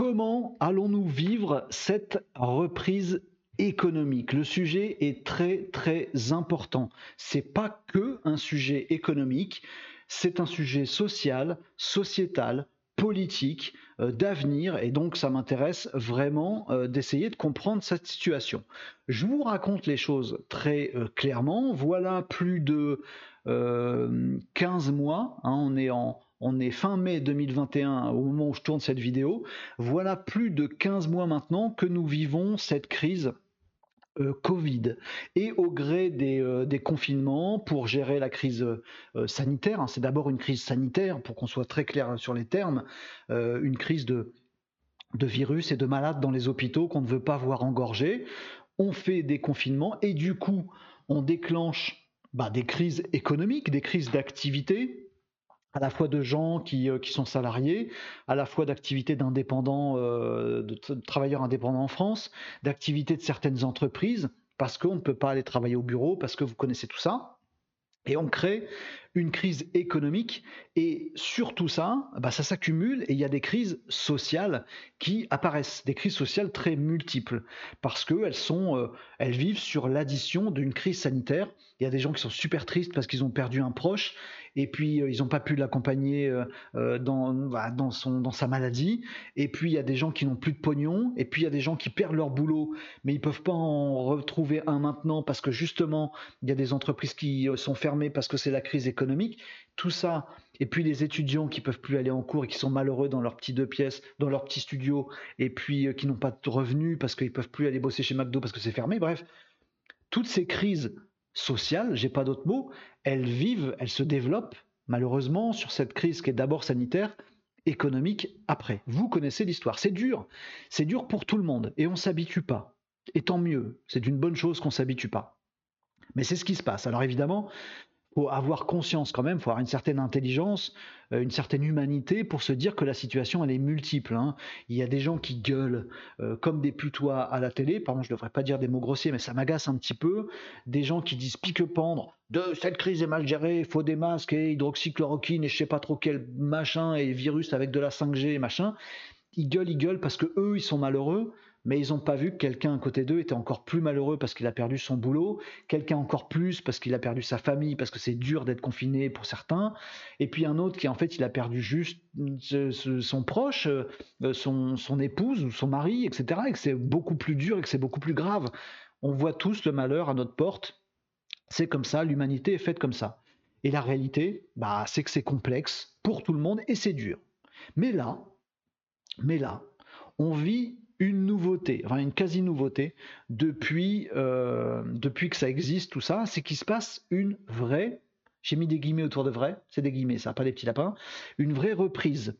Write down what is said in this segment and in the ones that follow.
Comment allons-nous vivre cette reprise économique? Le sujet est très très important. C'est pas que un sujet économique, c'est un sujet social, sociétal, politique, euh, d'avenir, et donc ça m'intéresse vraiment euh, d'essayer de comprendre cette situation. Je vous raconte les choses très euh, clairement. Voilà plus de 15 mois, hein, on est en on est fin mai 2021 au moment où je tourne cette vidéo. Voilà plus de 15 mois maintenant que nous vivons cette crise euh, Covid. Et au gré des, euh, confinements, pour gérer la crise euh, sanitaire, hein, c'est d'abord une crise sanitaire, pour qu'on soit très clair sur les termes, une crise de, de virus et de malades dans les hôpitaux qu'on ne veut pas voir engorger. On fait des confinements et du coup, on déclenche bah, des crises économiques, des crises d'activité, à la fois de gens qui, euh, qui sont salariés, à la fois d'activités d'indépendants, euh, de, travailleurs indépendants en France, d'activités de certaines entreprises, parce qu'on ne peut pas aller travailler au bureau, parce que vous connaissez tout ça. Et on crée une crise économique et sur tout ça, bah ça s'accumule et il y a des crises sociales qui apparaissent, des crises sociales très multiples parce qu'elles euh, vivent sur l'addition d'une crise sanitaire. Il y a des gens qui sont super tristes parce qu'ils ont perdu un proche et puis euh, ils n'ont pas pu l'accompagner euh, dans, bah, dans, dans sa maladie, et puis il y a des gens qui n'ont plus de pognon, et puis il y a des gens qui perdent leur boulot, mais ils peuvent pas en retrouver un maintenant parce que justement il y a des entreprises qui sont fermées parce que c'est la crise économique. Tout ça, et puis les étudiants qui peuvent plus aller en cours et qui sont malheureux dans leur petit deux pièces, dans leur petit studio, et puis qui n'ont pas de revenus parce qu'ils peuvent plus aller bosser chez McDo parce que c'est fermé. Bref, toutes ces crises sociales, j'ai pas d'autres mots, elles vivent, elles se développent malheureusement sur cette crise qui est d'abord sanitaire, économique après. Vous connaissez l'histoire. C'est dur. C'est dur pour tout le monde et on s'habitue pas. Et tant mieux. C'est une bonne chose qu'on s'habitue pas. Mais c'est ce qui se passe. Alors évidemment, faut avoir conscience quand même, faut avoir une certaine intelligence, euh, une certaine humanité pour se dire que la situation elle est multiple. Hein. Il y a des gens qui gueulent euh, comme des putois à la télé, pardon, je devrais pas dire des mots grossiers, mais ça m'agace un petit peu. Des gens qui disent pique-pendre, de cette crise est mal gérée, il faut des masques et hydroxychloroquine et je sais pas trop quel machin et virus avec de la 5G et machin. Ils gueulent, ils gueulent parce que eux ils sont malheureux mais ils n'ont pas vu que quelqu'un à côté d'eux était encore plus malheureux parce qu'il a perdu son boulot, quelqu'un encore plus parce qu'il a perdu sa famille, parce que c'est dur d'être confiné pour certains, et puis un autre qui en fait il a perdu juste son proche, euh, son, son épouse ou son mari, etc., et que c'est beaucoup plus dur et que c'est beaucoup plus grave. On voit tous le malheur à notre porte, c'est comme ça, l'humanité est faite comme ça. Et la réalité, bah, c'est que c'est complexe pour tout le monde et c'est dur. Mais là, mais là, on vit une nouveauté, enfin une quasi-nouveauté depuis, euh, depuis que ça existe, tout ça, c'est qu'il se passe une vraie, j'ai mis des guillemets autour de vrai, c'est des guillemets, ça, pas des petits lapins, une vraie reprise.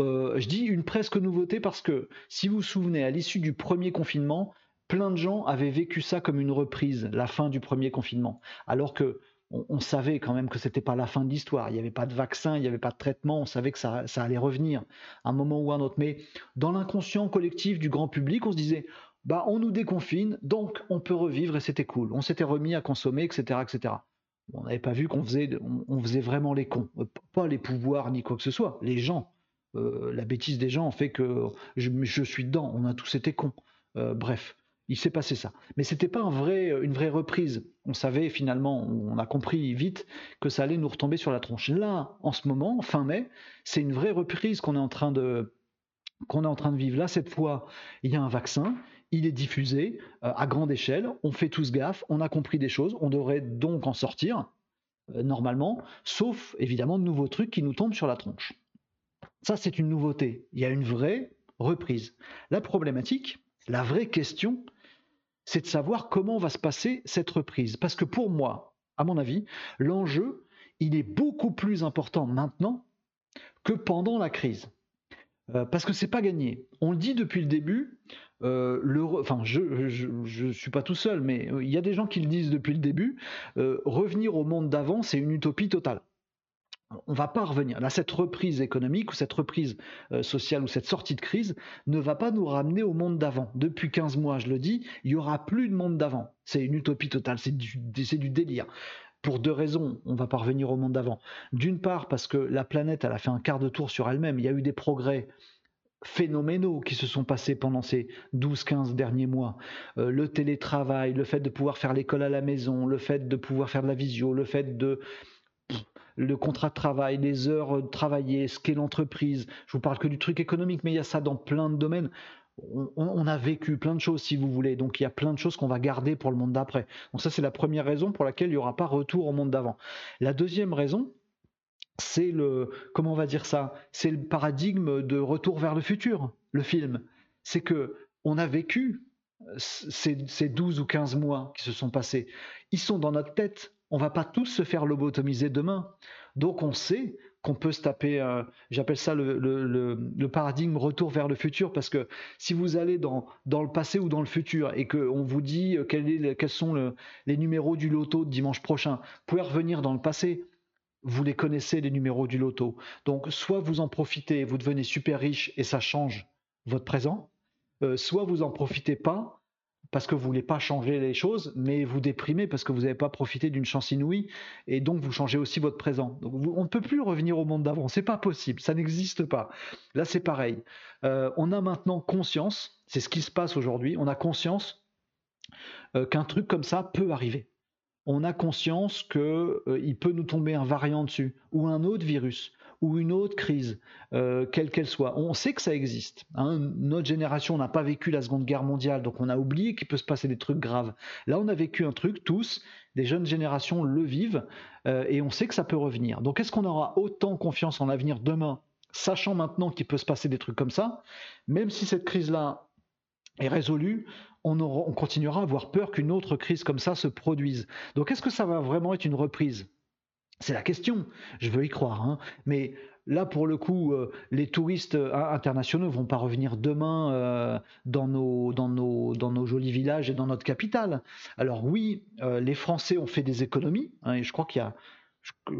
Euh, je dis une presque nouveauté parce que si vous vous souvenez, à l'issue du premier confinement, plein de gens avaient vécu ça comme une reprise, la fin du premier confinement, alors que on, savait quand même que c'était pas la fin de l'histoire. Il n'y avait pas de vaccin, il n'y avait pas de traitement. On savait que ça, allait revenir un moment ou un autre. Mais dans l'inconscient collectif du grand public, on se disait, bah, on nous déconfine, donc on peut revivre et c'était cool. On s'était remis à consommer, etc., etc. On n'avait pas vu qu'on faisait, on, faisait vraiment les cons, euh, pas les pouvoirs ni quoi que ce soit, les gens. Euh, la bêtise des gens fait que je, suis dedans. On a tous été cons. Euh, bref il s'est passé ça. Mais c'était pas une vraie reprise. On savait finalement, on a compris vite que ça allait nous retomber sur la tronche. Là, en ce moment, fin mai, c'est une vraie reprise qu'on est en train de est en train de vivre. Là, cette fois, il y a un vaccin, il est diffusé euh, à grande échelle, on fait tous gaffe, on a compris des choses, on devrait donc en sortir euh, normalement, sauf évidemment de nouveaux trucs qui nous tombent sur la tronche. Ça, c'est une nouveauté. Il y a une vraie reprise. La problématique, la vraie question, c'est de savoir comment va se passer cette reprise. Parce que pour moi, à mon avis, l'enjeu, il est beaucoup plus important maintenant que pendant la crise. Euh, parce que c'est pas gagné. On le dit depuis le début. Euh, enfin, je ne suis pas tout seul, mais il y a des gens qui le disent depuis le début. Euh, revenir au monde d'avant, c'est une utopie totale on va pas revenir. Là, cette reprise économique ou cette reprise euh, sociale ou cette sortie de crise ne va pas nous ramener au monde d'avant. Depuis 15 mois, je le dis, il y aura plus de monde d'avant. C'est une utopie totale, c'est du, délire. Pour deux raisons, on va pas revenir au monde d'avant. D'une part, parce que la planète, elle a fait un quart de tour sur elle-même. Il y a eu des progrès phénoménaux qui se sont passés pendant ces 12-15 derniers mois. Euh, le télétravail, le fait de pouvoir faire l'école à la maison, le fait de pouvoir faire de la visio, le fait de le contrat de travail, les heures travaillées, ce qu'est l'entreprise. Je vous parle que du truc économique, mais il y a ça dans plein de domaines. On, a vécu plein de choses, si vous voulez. Donc, il y a plein de choses qu'on va garder pour le monde d'après. Donc, ça, c'est la première raison pour laquelle il n'y aura pas retour au monde d'avant. La deuxième raison, c'est le, comment on va dire ça? C'est le paradigme de retour vers le futur, le film. C'est que on a vécu ces, ces 12 ou 15 mois qui se sont passés. Ils sont dans notre tête on va pas tous se faire lobotomiser demain. Donc on sait qu'on peut se taper, euh, j'appelle ça le, paradigme retour vers le futur, parce que si vous allez dans, le passé ou dans le futur et qu'on vous dit euh, quels sont les numéros du loto de dimanche prochain, vous pouvez revenir dans le passé, vous les connaissez les numéros du loto. Donc soit vous en profitez, vous devenez super riche et ça change votre présent, euh, soit vous en profitez pas parce que vous voulez pas changer les choses, mais vous déprimez parce que vous n'avez pas profité d'une chance inouïe, et donc vous changez aussi votre présent. On ne peut plus revenir au monde d'avant, c'est pas possible, ça n'existe pas. Là c'est pareil. Euh, on a maintenant conscience, c'est ce qui se passe aujourd'hui, on a conscience euh, qu'un truc comme ça peut arriver. On a conscience qu'il euh, peut nous tomber un variant dessus ou un autre virus ou une autre crise, euh, quelle qu'elle soit. On sait que ça existe. Hein. Notre génération n'a pas vécu la Seconde Guerre mondiale, donc on a oublié qu'il peut se passer des trucs graves. Là, on a vécu un truc, tous, des jeunes générations le vivent, euh, et on sait que ça peut revenir. Donc est-ce qu'on aura autant confiance en l'avenir demain, sachant maintenant qu'il peut se passer des trucs comme ça, même si cette crise-là est résolue, on, on, continuera à avoir peur qu'une autre crise comme ça se produise. Donc est-ce que ça va vraiment être une reprise? C'est la question. Je veux y croire. Hein. Mais là, pour le coup, euh, les touristes euh, internationaux vont pas revenir demain euh, dans, nos, dans, jolis villages et dans notre capitale. Alors oui, les Français ont fait des économies. Hein, et je crois qu'il y a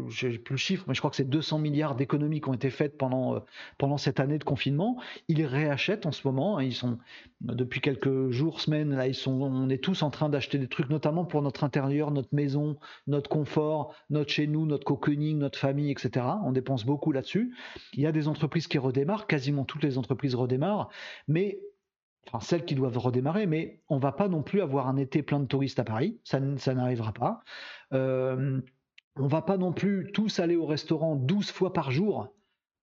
je n'ai plus le chiffre, mais je crois que c'est 200 milliards d'économies qui ont été faites pendant, euh, pendant cette année de confinement. Ils réachètent en ce moment. Hein. ils sont depuis quelques jours, semaines, là, ils sont, on est tous en train d'acheter des trucs, notamment pour notre intérieur, notre maison, notre confort, notre chez nous, notre cocooning, notre famille, etc. On dépense beaucoup là-dessus. Il y a des entreprises qui redémarrent, quasiment toutes les entreprises redémarrent, mais enfin celles qui doivent redémarrer, mais on va pas non plus avoir un été plein de touristes à Paris, ça, ça n'arrivera pas. Euh, on va pas non plus tous aller au restaurant 12 fois par jour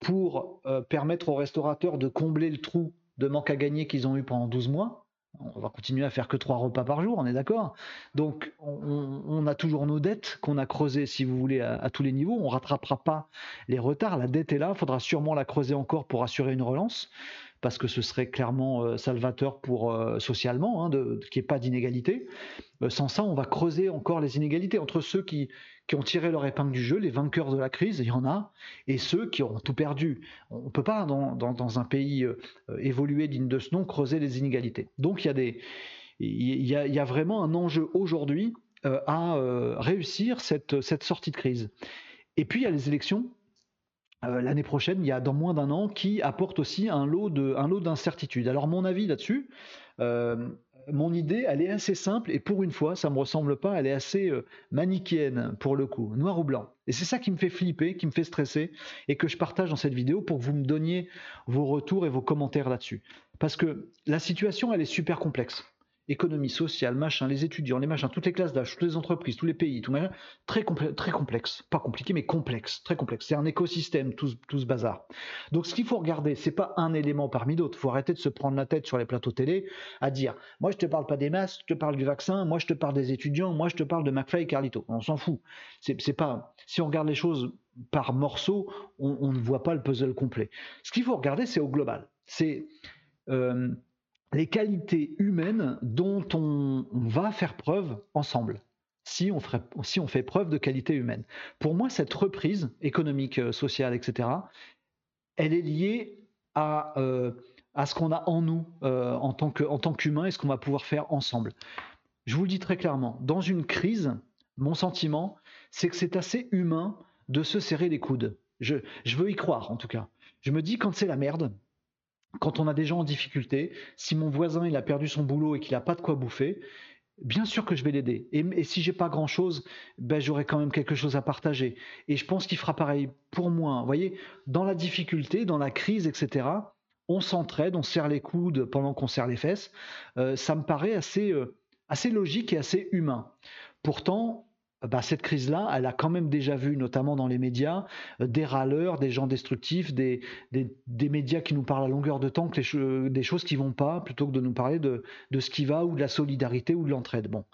pour euh, permettre aux restaurateurs de combler le trou de manque à gagner qu'ils ont eu pendant 12 mois. On va continuer à faire que trois repas par jour, on est d'accord Donc on, a toujours nos dettes qu'on a creusées, si vous voulez, à, tous les niveaux. On rattrapera pas les retards. La dette est là, il faudra sûrement la creuser encore pour assurer une relance parce que ce serait clairement euh, salvateur pour euh, socialement, hein, qu'il n'y ait pas d'inégalité. sans ça, on va creuser encore les inégalités entre ceux qui, qui ont tiré leur épingle du jeu, les vainqueurs de la crise, il y en a, et ceux qui ont tout perdu. On ne peut pas, dans, un pays euh, évolué digne de ce nom, creuser les inégalités. Donc il y a, des, il y a, vraiment un enjeu aujourd'hui euh, à euh, réussir cette, cette sortie de crise. Et puis il y a les élections. L'année prochaine, il y a dans moins d'un an, qui apportent aussi un lot d'incertitudes. Alors mon avis là-dessus, mon idée, elle est assez simple et pour une fois, ça me ressemble pas, elle est assez euh, manichéenne pour le coup, noir ou blanc. Et c'est ça qui me fait flipper, qui me fait stresser et que je partage dans cette vidéo pour que vous me donniez vos retours et vos commentaires là-dessus. Parce que la situation, elle est super complexe économie sociale, machin, les étudiants, les machins, toutes les classes d'âge, toutes les entreprises, tous les pays, tout machin, très, très complexe. Pas compliqué, mais complexe, très complexe. C'est un écosystème, tout, tout ce bazar. Donc ce qu'il faut regarder, c'est pas un élément parmi d'autres. Il faut arrêter de se prendre la tête sur les plateaux télé à dire moi je te parle pas des masques, je te parle du vaccin, moi je te parle des étudiants, moi je te parle de McFly et Carlito. On s'en fout. C'est pas. Si on regarde les choses par morceaux, on, ne voit pas le puzzle complet. Ce qu'il faut regarder, c'est au global. C'est euh, les qualités humaines dont on, va faire preuve ensemble. Si on, fait preuve de qualité humaine. Pour moi, cette reprise économique, euh, sociale, etc., elle est liée à, euh, à ce qu'on a en nous euh, en tant qu'humain et ce qu'on va pouvoir faire ensemble. Je vous le dis très clairement, dans une crise, mon sentiment, c'est que c'est assez humain de se serrer les coudes. Je veux y croire, en tout cas. Je me dis, quand c'est la merde, quand on a des gens en difficulté, si mon voisin il a perdu son boulot et qu'il n'a pas de quoi bouffer, bien sûr que je vais l'aider. Et, et, si j'ai pas grand chose, ben j'aurai quand même quelque chose à partager. Et je pense qu'il fera pareil pour moi. Vous voyez, dans la difficulté, dans la crise, etc. on s'entraide, on serre les coudes pendant qu'on serre les fesses. ça me paraît assez, assez logique et assez humain. Pourtant, bah, cette crise-là, elle a quand même déjà vu, notamment dans les médias, euh, des râleurs, des gens destructifs, des, des, médias qui nous parlent à longueur de temps que les des choses qui vont pas, plutôt que de nous parler de, de ce qui va ou de la solidarité ou de l'entraide. Bon,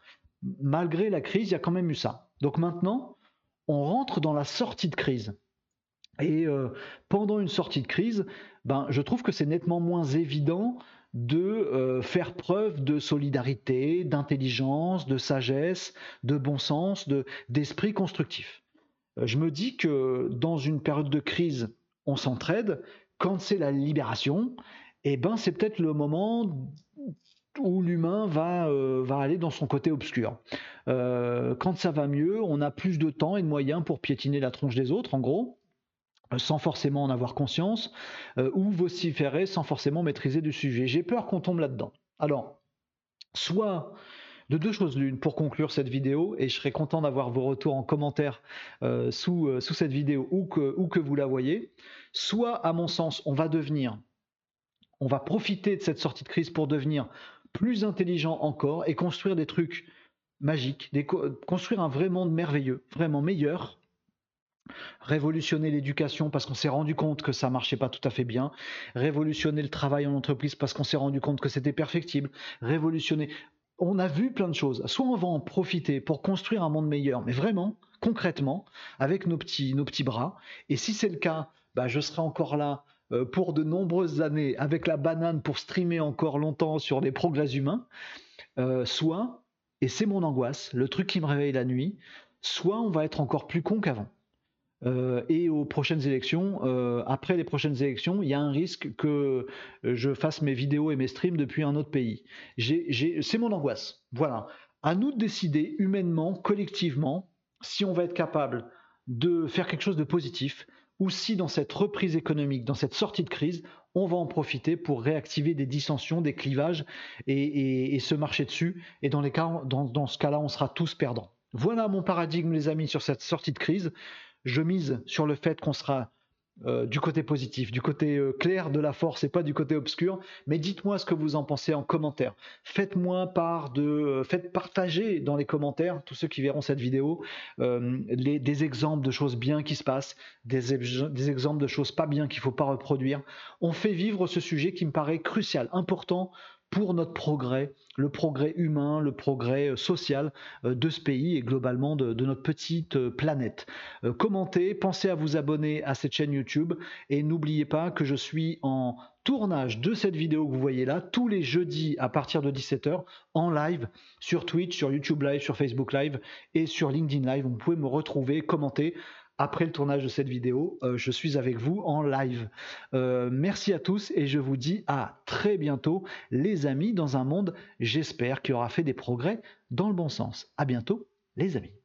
malgré la crise, il y a quand même eu ça. Donc maintenant, on rentre dans la sortie de crise. Et euh, pendant une sortie de crise, ben, je trouve que c'est nettement moins évident de euh, faire preuve de solidarité, d'intelligence, de sagesse, de bon sens, d'esprit constructif. Euh, je me dis que dans une période de crise, on s'entraide. Quand c'est la libération, eh ben c'est peut-être le moment où l'humain va, euh, va aller dans son côté obscur. quand ça va mieux, on a plus de temps et de moyens pour piétiner la tronche des autres, en gros sans forcément en avoir conscience, euh, ou vociférer sans forcément maîtriser du sujet. J'ai peur qu'on tombe là-dedans. Alors, soit de deux choses l'une pour conclure cette vidéo, et je serais content d'avoir vos retours en commentaire euh, sous, euh, sous, cette vidéo ou que, ou que vous la voyez, soit à mon sens, on va devenir, on va profiter de cette sortie de crise pour devenir plus intelligent encore et construire des trucs magiques, construire un vrai monde merveilleux, vraiment meilleur, révolutionner l'éducation parce qu'on s'est rendu compte que ça marchait pas tout à fait bien, révolutionner le travail en entreprise parce qu'on s'est rendu compte que c'était perfectible, révolutionner. On a vu plein de choses. Soit on va en profiter pour construire un monde meilleur, mais vraiment, concrètement, avec nos petits, nos petits bras. Et si c'est le cas, bah, je serai encore là euh, pour de nombreuses années avec la banane pour streamer encore longtemps sur des progrès humains. Euh, soit, et c'est mon angoisse, le truc qui me réveille la nuit, soit on va être encore plus con qu'avant. Euh, et aux prochaines élections, euh, après les prochaines élections, il y a un risque que je fasse mes vidéos et mes streams depuis un autre pays. C'est mon angoisse. Voilà. À nous de décider humainement, collectivement, si on va être capable de faire quelque chose de positif ou si dans cette reprise économique, dans cette sortie de crise, on va en profiter pour réactiver des dissensions, des clivages et, se marcher dessus. Et dans ce cas-là, on sera tous perdants. Voilà mon paradigme, les amis, sur cette sortie de crise je mise sur le fait qu'on sera euh, du côté positif, du côté euh, clair de la force et pas du côté obscur. Mais dites-moi ce que vous en pensez en commentaire. Faites-moi part de, euh, faites partager dans les commentaires tous ceux qui verront cette vidéo des exemples de choses bien qui se passent, des, exemples de choses pas bien qu'il faut pas reproduire. On fait vivre ce sujet qui me paraît crucial, important pour notre progrès, le progrès humain, le progrès euh, social euh, de ce pays et globalement de, notre petite euh, planète. Commentez, pensez à vous abonner à cette chaîne YouTube et n'oubliez pas que je suis en tournage de cette vidéo que vous voyez là tous les jeudis à partir de 17h en live sur Twitch, sur YouTube Live, sur Facebook Live et sur LinkedIn Live. Vous pouvez me retrouver, commenter après le tournage de cette vidéo, euh, je suis avec vous en live. Euh, merci à tous et je vous dis à très bientôt, les amis, dans un monde, j'espère, qui aura fait des progrès dans le bon sens. À bientôt, les amis.